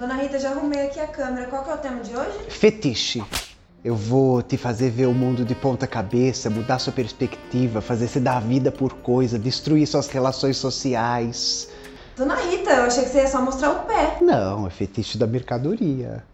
Dona Rita, já arrumei aqui a câmera. Qual que é o tema de hoje? Fetiche. Eu vou te fazer ver o mundo de ponta cabeça, mudar sua perspectiva, fazer você dar a vida por coisa, destruir suas relações sociais. Dona Rita, eu achei que você ia só mostrar o pé. Não, é fetiche da mercadoria.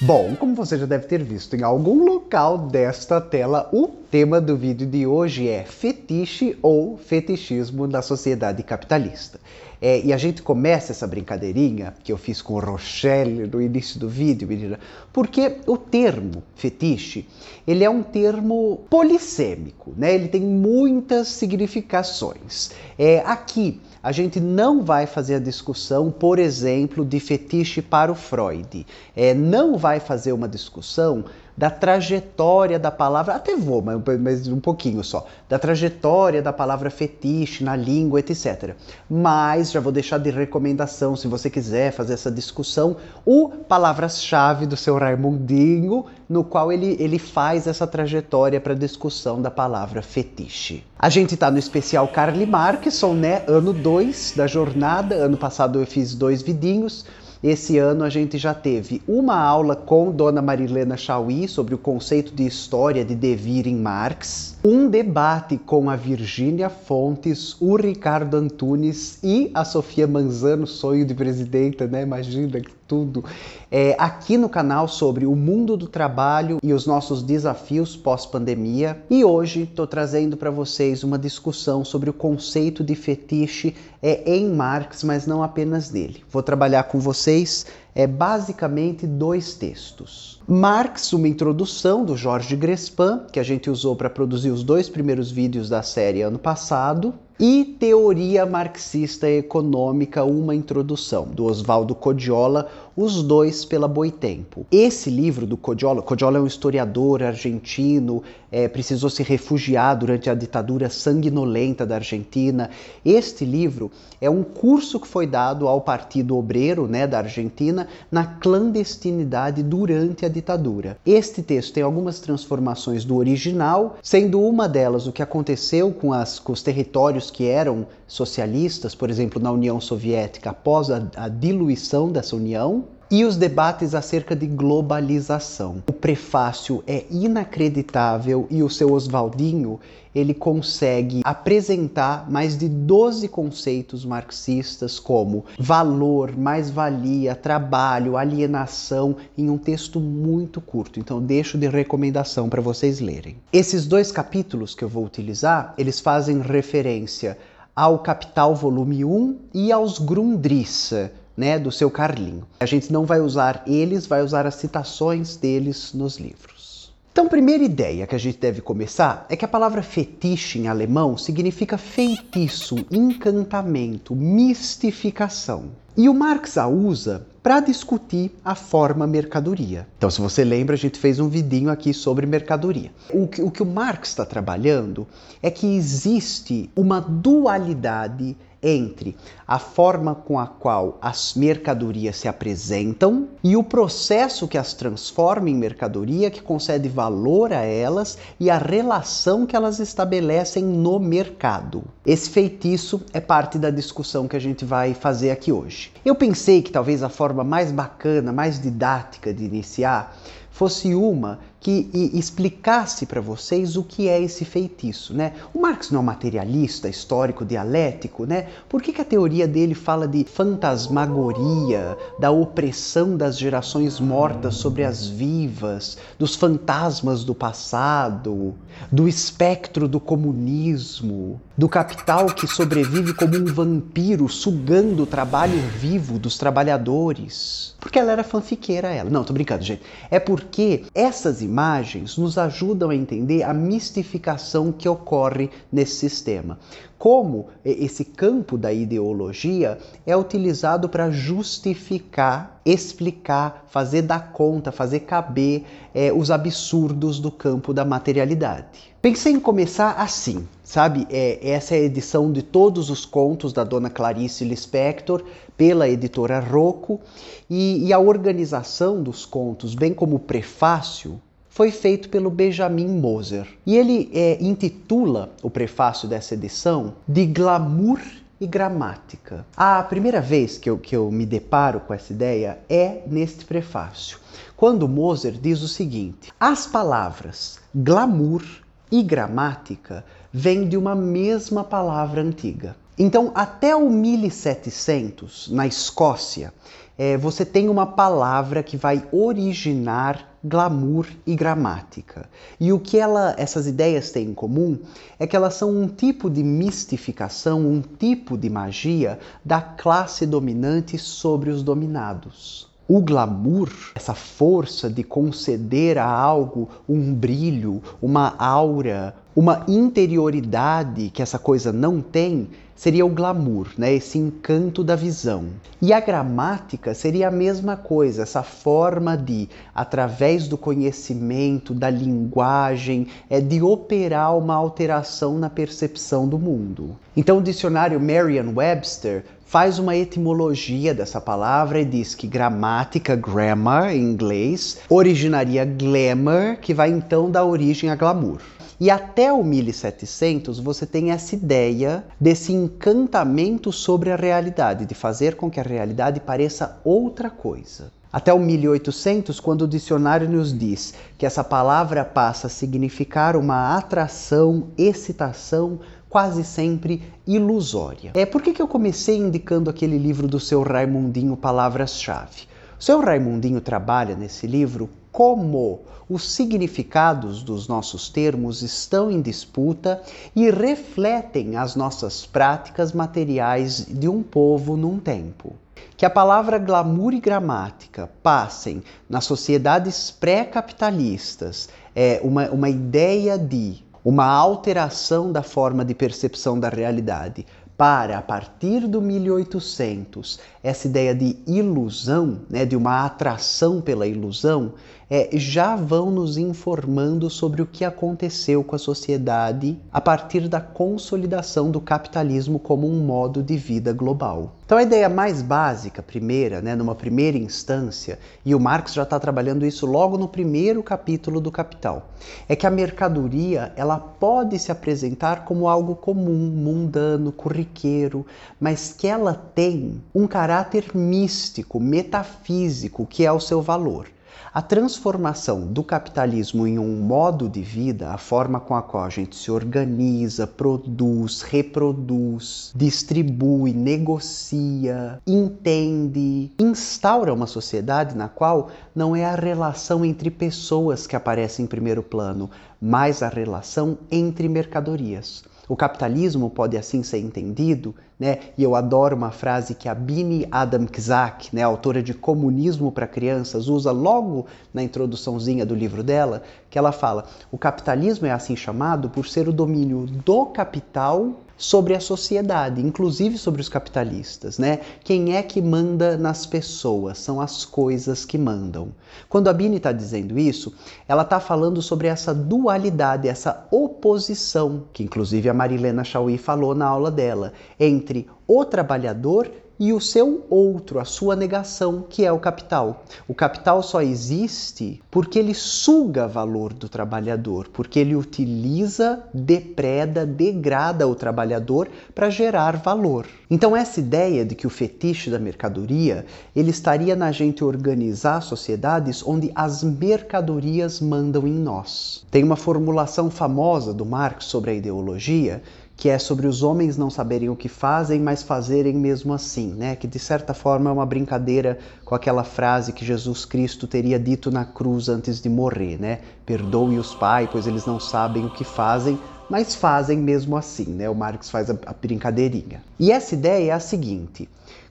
Bom, como você já deve ter visto em algum local desta tela, o tema do vídeo de hoje é fetiche ou fetichismo na sociedade capitalista. É, e a gente começa essa brincadeirinha que eu fiz com o Rochelle no início do vídeo, menina, porque o termo fetiche, ele é um termo polissêmico, né? Ele tem muitas significações. É, aqui a gente não vai fazer a discussão, por exemplo, de fetiche para o Freud. É, não vai fazer uma discussão da trajetória da palavra, até vou, mas, mas, um pouquinho só, da trajetória da palavra fetiche na língua, etc. Mas já vou deixar de recomendação, se você quiser fazer essa discussão, o palavras-chave do seu Raimundinho, no qual ele, ele faz essa trajetória para discussão da palavra fetiche. A gente está no especial Carly Markson, né? Ano 2 da jornada. Ano passado eu fiz dois vidinhos. Esse ano a gente já teve uma aula com Dona Marilena Chauí sobre o conceito de história de Devir em Marx, um debate com a Virgínia Fontes, o Ricardo Antunes e a Sofia Manzano, sonho de presidenta, né? Imagina que tudo, é, aqui no canal sobre o mundo do trabalho e os nossos desafios pós-pandemia. E hoje estou trazendo para vocês uma discussão sobre o conceito de fetiche é, em Marx, mas não apenas nele. Vou trabalhar com vocês é basicamente dois textos. Marx, uma introdução do Jorge Grespan, que a gente usou para produzir os dois primeiros vídeos da série ano passado, e Teoria Marxista Econômica, uma introdução, do Oswaldo Codiola, os dois pela Boitempo. Esse livro do Codiola, Codiola é um historiador argentino, é, precisou se refugiar durante a ditadura sanguinolenta da Argentina. Este livro é um curso que foi dado ao Partido Obreiro né, da Argentina na clandestinidade durante a ditadura. Este texto tem algumas transformações do original, sendo uma delas o que aconteceu com, as, com os territórios que eram socialistas, por exemplo, na União Soviética, após a, a diluição dessa união, e os debates acerca de globalização. O prefácio é inacreditável e o seu Oswaldinho ele consegue apresentar mais de 12 conceitos marxistas como valor, mais-valia, trabalho, alienação em um texto muito curto. Então deixo de recomendação para vocês lerem. Esses dois capítulos que eu vou utilizar, eles fazem referência ao Capital volume 1 e aos Grundrisse, né, do seu Carlinho. A gente não vai usar eles, vai usar as citações deles nos livros. Então, primeira ideia que a gente deve começar é que a palavra fetiche em alemão significa feitiço, encantamento, mistificação. E o Marx a usa para discutir a forma mercadoria. Então, se você lembra, a gente fez um vidinho aqui sobre mercadoria. O que o, que o Marx está trabalhando é que existe uma dualidade entre a forma com a qual as mercadorias se apresentam e o processo que as transforma em mercadoria, que concede valor a elas e a relação que elas estabelecem no mercado. Esse feitiço é parte da discussão que a gente vai fazer aqui hoje. Eu pensei que talvez a forma mais bacana, mais didática de iniciar fosse uma que explicasse para vocês o que é esse feitiço, né? O Marx não é um materialista histórico dialético, né? Por que, que a teoria dele fala de fantasmagoria, da opressão das gerações mortas sobre as vivas, dos fantasmas do passado, do espectro do comunismo, do capital que sobrevive como um vampiro sugando o trabalho vivo dos trabalhadores? Porque ela era fanfiqueira, ela. Não, tô brincando, gente. É porque essas imagens imagens nos ajudam a entender a mistificação que ocorre nesse sistema. Como esse campo da ideologia é utilizado para justificar, explicar, fazer dar conta, fazer caber é, os absurdos do campo da materialidade. Pensei em começar assim, sabe? É, essa é a edição de todos os contos da dona Clarice Lispector pela editora Rocco e, e a organização dos contos, bem como o prefácio, foi feito pelo Benjamin Moser. E ele é, intitula o prefácio dessa edição de Glamour e Gramática. A primeira vez que eu, que eu me deparo com essa ideia é neste prefácio, quando Moser diz o seguinte: as palavras glamour e gramática vêm de uma mesma palavra antiga. Então, até o 1700, na Escócia, é, você tem uma palavra que vai originar glamour e gramática. E o que ela, essas ideias têm em comum é que elas são um tipo de mistificação, um tipo de magia da classe dominante sobre os dominados. O glamour, essa força de conceder a algo um brilho, uma aura, uma interioridade que essa coisa não tem, seria o glamour, né? esse encanto da visão. E a gramática seria a mesma coisa, essa forma de, através do conhecimento, da linguagem, é de operar uma alteração na percepção do mundo. Então o dicionário Merriam-Webster faz uma etimologia dessa palavra e diz que gramática, grammar em inglês, originaria glamour, que vai então dar origem a glamour. E até o 1700 você tem essa ideia desse encantamento sobre a realidade, de fazer com que a realidade pareça outra coisa. Até o 1800, quando o dicionário nos diz que essa palavra passa a significar uma atração, excitação, quase sempre ilusória. É por que, que eu comecei indicando aquele livro do seu Raimundinho Palavras-Chave? O seu Raimundinho trabalha nesse livro como os significados dos nossos termos estão em disputa e refletem as nossas práticas materiais de um povo num tempo. Que a palavra glamour e gramática passem nas sociedades pré-capitalistas é uma, uma ideia de uma alteração da forma de percepção da realidade para, a partir do 1800, essa ideia de ilusão, né, de uma atração pela ilusão, é, já vão nos informando sobre o que aconteceu com a sociedade a partir da consolidação do capitalismo como um modo de vida global. Então a ideia mais básica, primeira, né, numa primeira instância, e o Marx já está trabalhando isso logo no primeiro capítulo do Capital, é que a mercadoria ela pode se apresentar como algo comum, mundano, corriqueiro, mas que ela tem um caráter místico, metafísico, que é o seu valor. A transformação do capitalismo em um modo de vida, a forma com a qual a gente se organiza, produz, reproduz, distribui, negocia, entende, instaura uma sociedade na qual não é a relação entre pessoas que aparece em primeiro plano, mas a relação entre mercadorias. O capitalismo pode assim ser entendido, né? E eu adoro uma frase que a Bini Adam Kzak, né, autora de Comunismo para Crianças, usa logo na introduçãozinha do livro dela, que ela fala: "O capitalismo é assim chamado por ser o domínio do capital sobre a sociedade, inclusive sobre os capitalistas, né? Quem é que manda nas pessoas? São as coisas que mandam. Quando a Bini está dizendo isso, ela está falando sobre essa dualidade, essa oposição, que inclusive a Marilena Chauí falou na aula dela, entre o trabalhador e o seu outro, a sua negação, que é o capital. O capital só existe porque ele suga valor do trabalhador, porque ele utiliza, depreda, degrada o trabalhador para gerar valor. Então essa ideia de que o fetiche da mercadoria, ele estaria na gente organizar sociedades onde as mercadorias mandam em nós. Tem uma formulação famosa do Marx sobre a ideologia que é sobre os homens não saberem o que fazem, mas fazerem mesmo assim, né? Que de certa forma é uma brincadeira com aquela frase que Jesus Cristo teria dito na cruz antes de morrer, né? Perdoe os pais, pois eles não sabem o que fazem, mas fazem mesmo assim, né? O Marx faz a, a brincadeirinha. E essa ideia é a seguinte: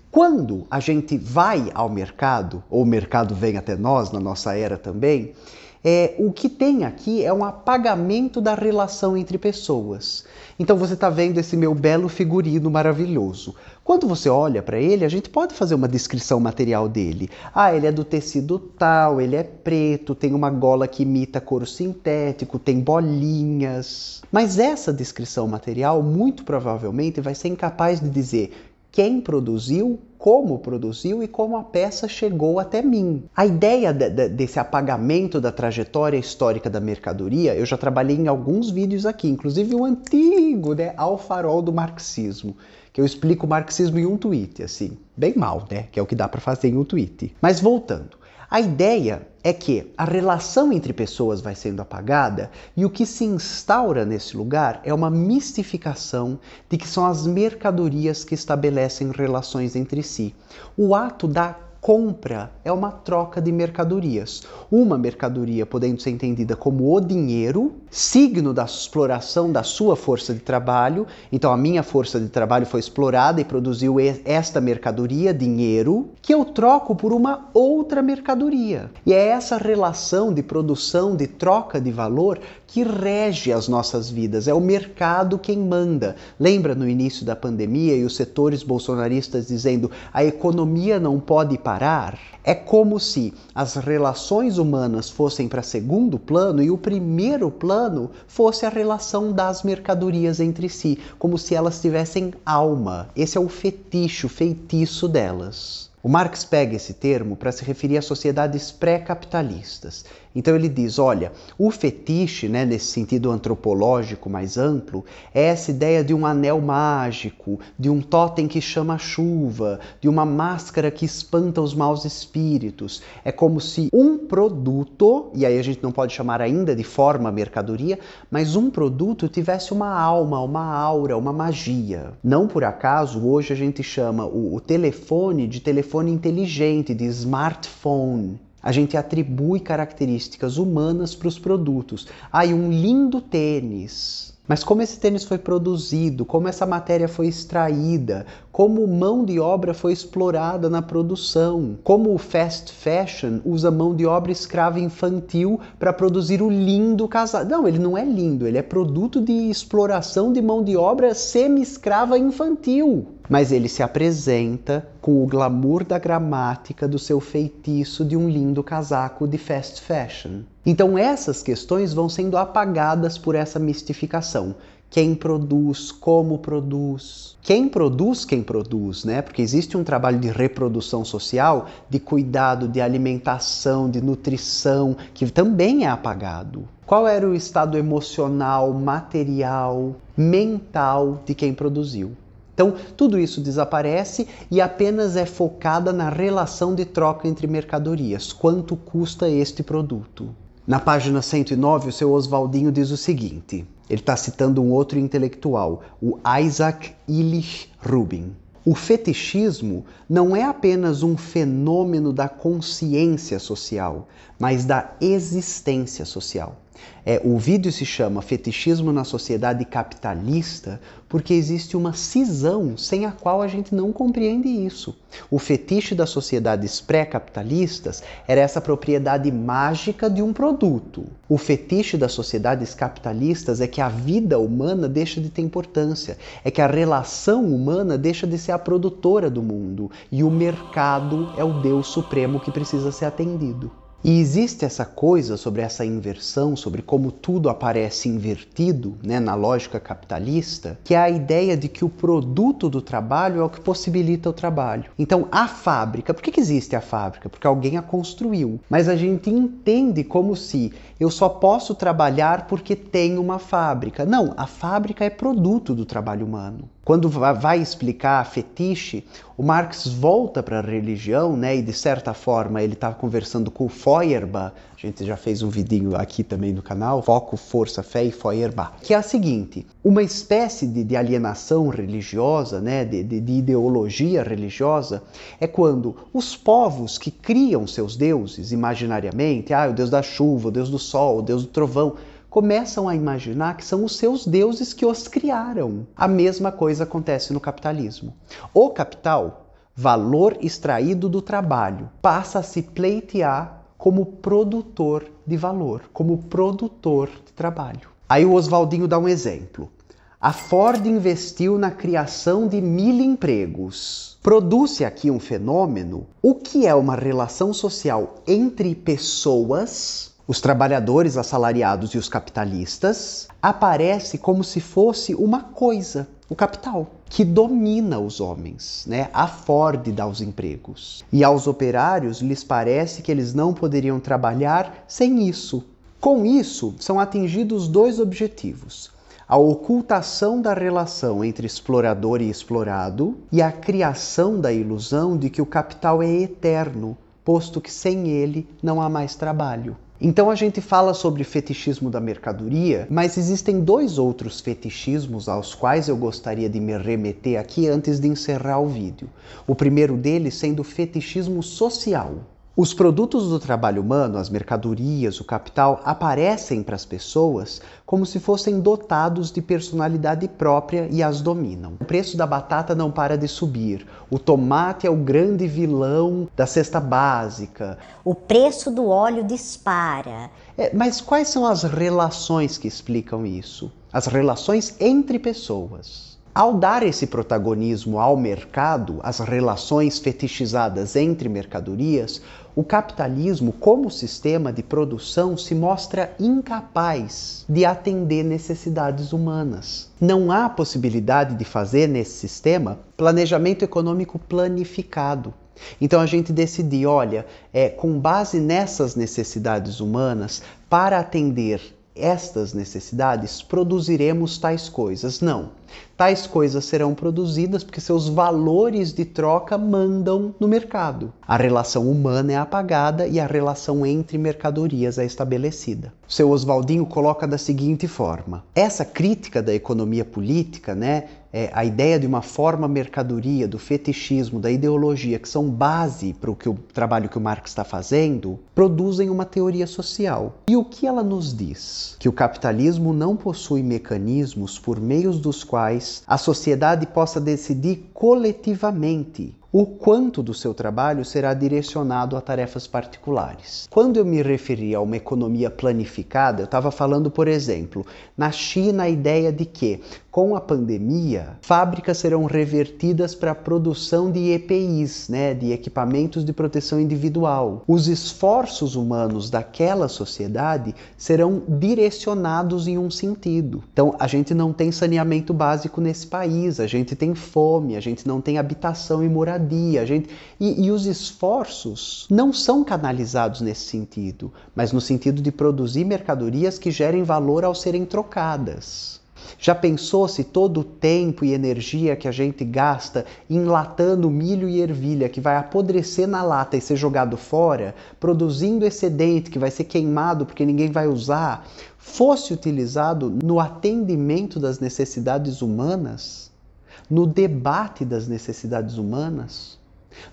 quando a gente vai ao mercado, ou o mercado vem até nós na nossa era também, é, o que tem aqui é um apagamento da relação entre pessoas. Então você está vendo esse meu belo figurino maravilhoso. Quando você olha para ele, a gente pode fazer uma descrição material dele. Ah, ele é do tecido tal, ele é preto, tem uma gola que imita couro sintético, tem bolinhas. Mas essa descrição material muito provavelmente vai ser incapaz de dizer quem produziu, como produziu e como a peça chegou até mim. A ideia de, de, desse apagamento da trajetória histórica da mercadoria, eu já trabalhei em alguns vídeos aqui, inclusive o antigo, né, Ao Farol do Marxismo, que eu explico o marxismo em um tweet, assim, bem mal, né, que é o que dá para fazer em um tweet. Mas voltando, a ideia é que a relação entre pessoas vai sendo apagada e o que se instaura nesse lugar é uma mistificação de que são as mercadorias que estabelecem relações entre si. O ato da compra é uma troca de mercadorias. Uma mercadoria podendo ser entendida como o dinheiro, signo da exploração da sua força de trabalho. Então, a minha força de trabalho foi explorada e produziu esta mercadoria, dinheiro, que eu troco por uma outra mercadoria. E é essa relação de produção, de troca de valor, que rege as nossas vidas. É o mercado quem manda. Lembra no início da pandemia e os setores bolsonaristas dizendo a economia não pode parar? É como se as relações humanas fossem para segundo plano e o primeiro plano fosse a relação das mercadorias entre si, como se elas tivessem alma. Esse é o fetiche, o feitiço delas. O Marx pega esse termo para se referir a sociedades pré-capitalistas. Então ele diz: olha, o fetiche, né, nesse sentido antropológico mais amplo, é essa ideia de um anel mágico, de um totem que chama chuva, de uma máscara que espanta os maus espíritos. É como se um produto, e aí a gente não pode chamar ainda de forma mercadoria, mas um produto tivesse uma alma, uma aura, uma magia. Não por acaso hoje a gente chama o, o telefone de telefone inteligente, de smartphone. A gente atribui características humanas para os produtos. Ah, e um lindo tênis. Mas como esse tênis foi produzido, como essa matéria foi extraída, como mão de obra foi explorada na produção, como o fast fashion usa mão de obra escrava infantil para produzir o lindo casaco. Não, ele não é lindo, ele é produto de exploração de mão de obra semi-escrava infantil. Mas ele se apresenta com o glamour da gramática do seu feitiço de um lindo casaco de fast fashion. Então essas questões vão sendo apagadas por essa mistificação. Quem produz, como produz. Quem produz, quem produz, né? Porque existe um trabalho de reprodução social, de cuidado, de alimentação, de nutrição, que também é apagado. Qual era o estado emocional, material, mental de quem produziu? Então, tudo isso desaparece e apenas é focada na relação de troca entre mercadorias. Quanto custa este produto? Na página 109, o seu Oswaldinho diz o seguinte: ele está citando um outro intelectual, o Isaac Illich Rubin. O fetichismo não é apenas um fenômeno da consciência social, mas da existência social. É, o vídeo se chama Fetichismo na Sociedade Capitalista porque existe uma cisão sem a qual a gente não compreende isso. O fetiche das sociedades pré-capitalistas era essa propriedade mágica de um produto. O fetiche das sociedades capitalistas é que a vida humana deixa de ter importância, é que a relação humana deixa de ser a produtora do mundo e o mercado é o Deus supremo que precisa ser atendido. E existe essa coisa sobre essa inversão, sobre como tudo aparece invertido né, na lógica capitalista, que é a ideia de que o produto do trabalho é o que possibilita o trabalho. Então, a fábrica, por que, que existe a fábrica? Porque alguém a construiu. Mas a gente entende como se eu só posso trabalhar porque tem uma fábrica. Não, a fábrica é produto do trabalho humano. Quando vai explicar fetiche, o Marx volta para a religião, né? E de certa forma ele estava conversando com o Feuerbach. A gente já fez um vidinho aqui também no canal, Foco, Força, Fé e Feuerbach. Que é a seguinte: uma espécie de, de alienação religiosa, né? De, de, de ideologia religiosa, é quando os povos que criam seus deuses imaginariamente, ah, o deus da chuva, o deus do sol, o deus do trovão, começam a imaginar que são os seus deuses que os criaram. A mesma coisa acontece no capitalismo. O capital, valor extraído do trabalho, passa a se pleitear como produtor de valor, como produtor de trabalho. Aí o Oswaldinho dá um exemplo. A Ford investiu na criação de mil empregos. Produz-se aqui um fenômeno, o que é uma relação social entre pessoas os trabalhadores assalariados e os capitalistas, aparece como se fosse uma coisa, o capital, que domina os homens, né? A Ford dá os empregos. E aos operários lhes parece que eles não poderiam trabalhar sem isso. Com isso, são atingidos dois objetivos: a ocultação da relação entre explorador e explorado e a criação da ilusão de que o capital é eterno, posto que sem ele não há mais trabalho. Então a gente fala sobre fetichismo da mercadoria, mas existem dois outros fetichismos aos quais eu gostaria de me remeter aqui antes de encerrar o vídeo. O primeiro deles sendo o fetichismo social. Os produtos do trabalho humano, as mercadorias, o capital, aparecem para as pessoas como se fossem dotados de personalidade própria e as dominam. O preço da batata não para de subir. O tomate é o grande vilão da cesta básica. O preço do óleo dispara. É, mas quais são as relações que explicam isso? As relações entre pessoas. Ao dar esse protagonismo ao mercado, às relações fetichizadas entre mercadorias, o capitalismo, como sistema de produção, se mostra incapaz de atender necessidades humanas. Não há possibilidade de fazer nesse sistema planejamento econômico planificado. Então a gente decidir, olha, é, com base nessas necessidades humanas, para atender estas necessidades, produziremos tais coisas. Não. Tais coisas serão produzidas porque seus valores de troca mandam no mercado. A relação humana é apagada e a relação entre mercadorias é estabelecida. Seu Oswaldinho coloca da seguinte forma: essa crítica da economia política, né, é, a ideia de uma forma mercadoria, do fetichismo, da ideologia, que são base para o, que o trabalho que o Marx está fazendo, produzem uma teoria social. E o que ela nos diz? Que o capitalismo não possui mecanismos por meios dos quais a sociedade possa decidir coletivamente o quanto do seu trabalho será direcionado a tarefas particulares. Quando eu me referi a uma economia planificada, eu estava falando, por exemplo, na China a ideia de que, com a pandemia, fábricas serão revertidas para a produção de EPIs, né, de equipamentos de proteção individual. Os esforços humanos daquela sociedade serão direcionados em um sentido. Então, a gente não tem saneamento básico nesse país, a gente tem fome, a gente não tem habitação e moradia a gente e, e os esforços não são canalizados nesse sentido, mas no sentido de produzir mercadorias que gerem valor ao serem trocadas. Já pensou se todo o tempo e energia que a gente gasta enlatando milho e ervilha que vai apodrecer na lata e ser jogado fora, produzindo excedente que vai ser queimado porque ninguém vai usar, fosse utilizado no atendimento das necessidades humanas? No debate das necessidades humanas,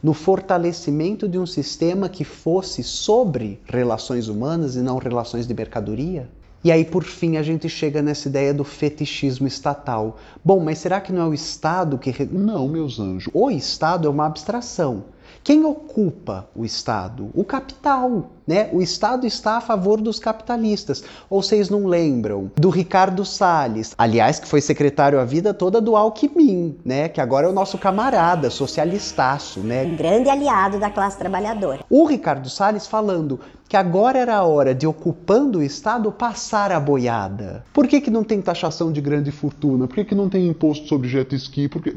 no fortalecimento de um sistema que fosse sobre relações humanas e não relações de mercadoria? E aí, por fim, a gente chega nessa ideia do fetichismo estatal. Bom, mas será que não é o Estado que. Não, meus anjos. O Estado é uma abstração. Quem ocupa o Estado? O capital. Né? O Estado está a favor dos capitalistas. Ou vocês não lembram do Ricardo Salles, aliás, que foi secretário a vida toda do Alckmin, né? que agora é o nosso camarada, socialistaço. Né? Um grande aliado da classe trabalhadora. O Ricardo Salles falando que agora era a hora de, ocupando o Estado, passar a boiada. Por que, que não tem taxação de grande fortuna? Por que, que não tem imposto sobre jet ski? Porque...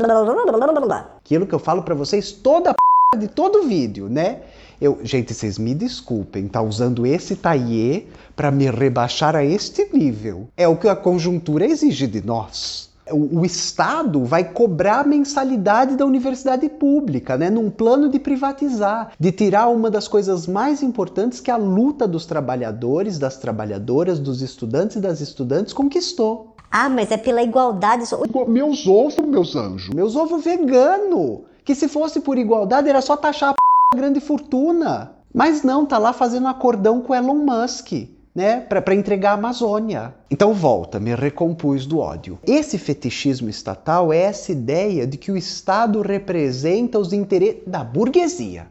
Aquilo que eu falo para vocês toda de todo o vídeo, né? Eu, gente, vocês me desculpem, tá usando esse taillé para me rebaixar a este nível. É o que a conjuntura exige de nós. O, o, Estado vai cobrar a mensalidade da universidade pública, né, num plano de privatizar, de tirar uma das coisas mais importantes que a luta dos trabalhadores, das trabalhadoras, dos estudantes e das estudantes conquistou. Ah, mas é pela igualdade. Meus ovos, meus anjos. Meus ovos vegano que se fosse por igualdade era só taxar a, grande fortuna. Mas não, tá lá fazendo acordão com Elon Musk. Né, para entregar a Amazônia. Então volta, me recompus do ódio. Esse fetichismo estatal é essa ideia de que o Estado representa os interesses da burguesia.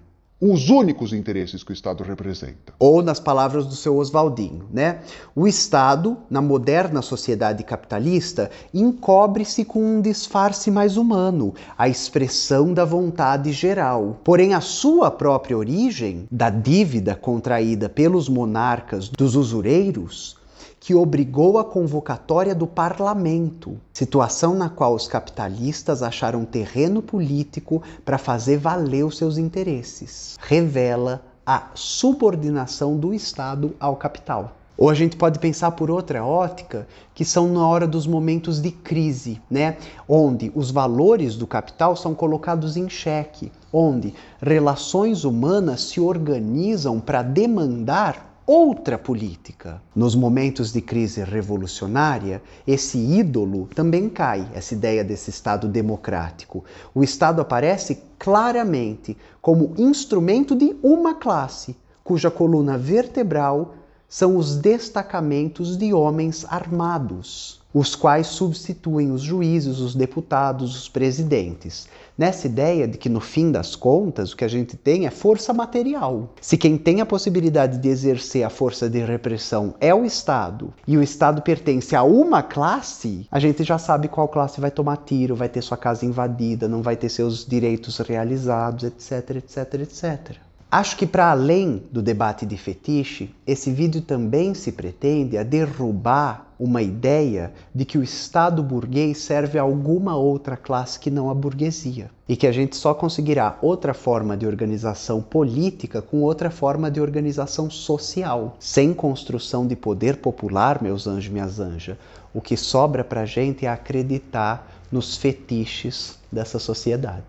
Os únicos interesses que o Estado representa. Ou nas palavras do seu Oswaldinho, né? O Estado, na moderna sociedade capitalista, encobre-se com um disfarce mais humano, a expressão da vontade geral. Porém, a sua própria origem, da dívida contraída pelos monarcas dos usureiros, que obrigou a convocatória do parlamento, situação na qual os capitalistas acharam terreno político para fazer valer os seus interesses. Revela a subordinação do Estado ao capital. Ou a gente pode pensar por outra ótica, que são na hora dos momentos de crise, né? Onde os valores do capital são colocados em xeque, onde relações humanas se organizam para demandar outra política. Nos momentos de crise revolucionária, esse ídolo também cai, essa ideia desse Estado democrático. O Estado aparece claramente como instrumento de uma classe, cuja coluna vertebral são os destacamentos de homens armados os quais substituem os juízes, os deputados, os presidentes. Nessa ideia de que, no fim das contas, o que a gente tem é força material. Se quem tem a possibilidade de exercer a força de repressão é o Estado e o Estado pertence a uma classe, a gente já sabe qual classe vai tomar tiro, vai ter sua casa invadida, não vai ter seus direitos realizados, etc, etc, etc. Acho que para além do debate de fetiche, esse vídeo também se pretende a derrubar uma ideia de que o Estado burguês serve a alguma outra classe que não a burguesia e que a gente só conseguirá outra forma de organização política com outra forma de organização social, sem construção de poder popular, meus anjos e minhas anjas. O que sobra para a gente é acreditar nos fetiches dessa sociedade.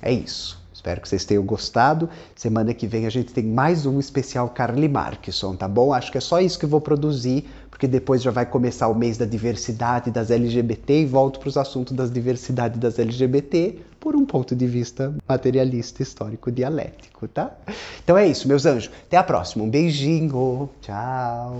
É isso. Espero que vocês tenham gostado. Semana que vem a gente tem mais um especial Carly Markson, tá bom? Acho que é só isso que eu vou produzir, porque depois já vai começar o mês da diversidade das LGBT e volto para os assuntos das diversidades das LGBT por um ponto de vista materialista, histórico, dialético, tá? Então é isso, meus anjos. Até a próxima. Um beijinho. Tchau.